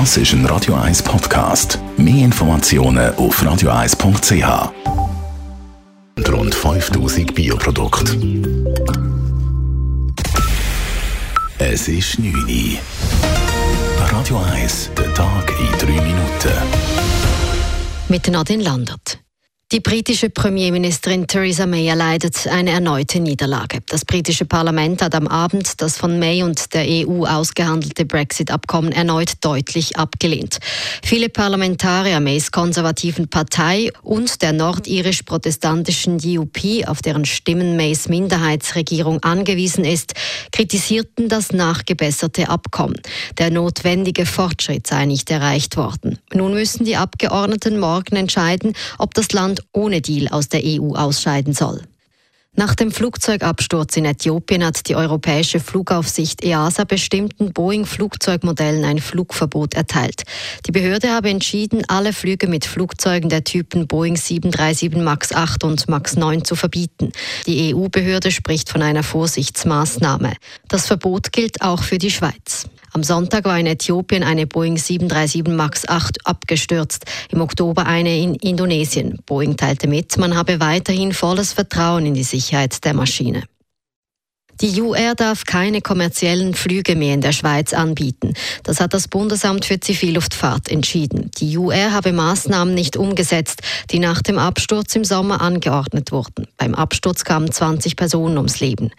Das ist ein Radio 1 Podcast. Mehr Informationen auf radio1.ch. Rund 5000 Bioprodukte. Es ist 9 Uhr. Radio 1, der Tag in 3 Minuten. Mit Nadine Landert. Die britische Premierministerin Theresa May erleidet eine erneute Niederlage. Das britische Parlament hat am Abend das von May und der EU ausgehandelte Brexit-Abkommen erneut deutlich abgelehnt. Viele Parlamentarier Mays konservativen Partei und der nordirisch-protestantischen DUP, auf deren Stimmen Mays Minderheitsregierung angewiesen ist, kritisierten das nachgebesserte Abkommen. Der notwendige Fortschritt sei nicht erreicht worden. Nun müssen die Abgeordneten morgen entscheiden, ob das Land ohne Deal aus der EU ausscheiden soll. Nach dem Flugzeugabsturz in Äthiopien hat die europäische Flugaufsicht EASA bestimmten Boeing-Flugzeugmodellen ein Flugverbot erteilt. Die Behörde habe entschieden, alle Flüge mit Flugzeugen der Typen Boeing 737 MAX 8 und MAX 9 zu verbieten. Die EU-Behörde spricht von einer Vorsichtsmaßnahme. Das Verbot gilt auch für die Schweiz. Am Sonntag war in Äthiopien eine Boeing 737 MAX 8 abgestürzt, im Oktober eine in Indonesien. Boeing teilte mit, man habe weiterhin volles Vertrauen in die Sicherheit der Maschine. Die UR darf keine kommerziellen Flüge mehr in der Schweiz anbieten. Das hat das Bundesamt für Zivilluftfahrt entschieden. Die UR habe Maßnahmen nicht umgesetzt, die nach dem Absturz im Sommer angeordnet wurden. Beim Absturz kamen 20 Personen ums Leben.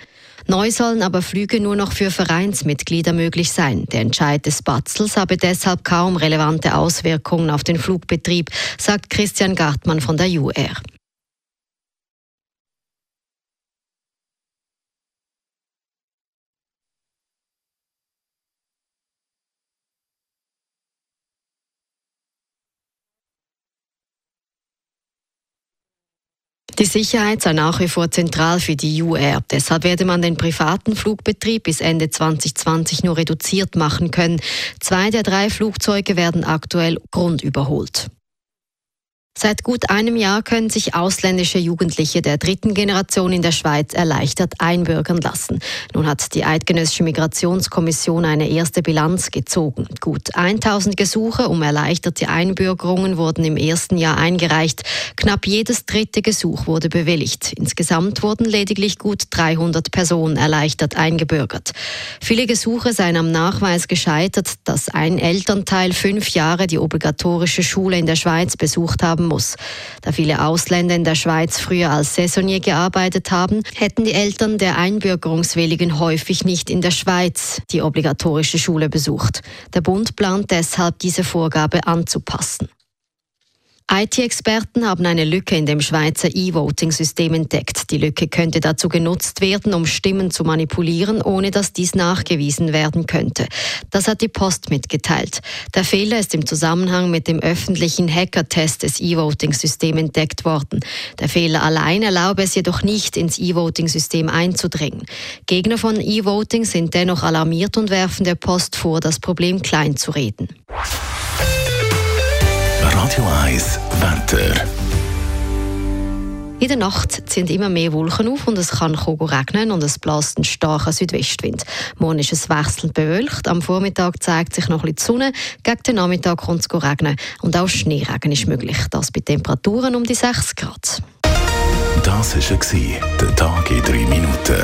Neu sollen aber Flüge nur noch für Vereinsmitglieder möglich sein. Der Entscheid des Batzels habe deshalb kaum relevante Auswirkungen auf den Flugbetrieb, sagt Christian Gartmann von der UR. Die Sicherheit sei nach wie vor zentral für die UR. Deshalb werde man den privaten Flugbetrieb bis Ende 2020 nur reduziert machen können. Zwei der drei Flugzeuge werden aktuell grundüberholt. Seit gut einem Jahr können sich ausländische Jugendliche der dritten Generation in der Schweiz erleichtert einbürgern lassen. Nun hat die Eidgenössische Migrationskommission eine erste Bilanz gezogen. Gut 1000 Gesuche um erleichterte Einbürgerungen wurden im ersten Jahr eingereicht. Knapp jedes dritte Gesuch wurde bewilligt. Insgesamt wurden lediglich gut 300 Personen erleichtert eingebürgert. Viele Gesuche seien am Nachweis gescheitert, dass ein Elternteil fünf Jahre die obligatorische Schule in der Schweiz besucht haben haben muss. Da viele Ausländer in der Schweiz früher als Saisonier gearbeitet haben, hätten die Eltern der Einbürgerungswilligen häufig nicht in der Schweiz die obligatorische Schule besucht. Der Bund plant deshalb, diese Vorgabe anzupassen. IT-Experten haben eine Lücke in dem Schweizer E-Voting-System entdeckt. Die Lücke könnte dazu genutzt werden, um Stimmen zu manipulieren, ohne dass dies nachgewiesen werden könnte. Das hat die Post mitgeteilt. Der Fehler ist im Zusammenhang mit dem öffentlichen Hacker-Test des E-Voting-Systems entdeckt worden. Der Fehler allein erlaube es jedoch nicht, ins E-Voting-System einzudringen. Gegner von E-Voting sind dennoch alarmiert und werfen der Post vor, das Problem klein zu reden. Radio 1 Wetter. In der Nacht ziehen immer mehr Wolken auf und es kann regnen und es bläst ein starker Südwestwind. Morgen ist es wechselnd bewölkt. Am Vormittag zeigt sich noch ein bisschen die Sonne. Gegen den Nachmittag kommt es regnen und auch Schneeregen ist möglich. Das bei Temperaturen um die 6 Grad. Das war der Tag in 3 Minuten.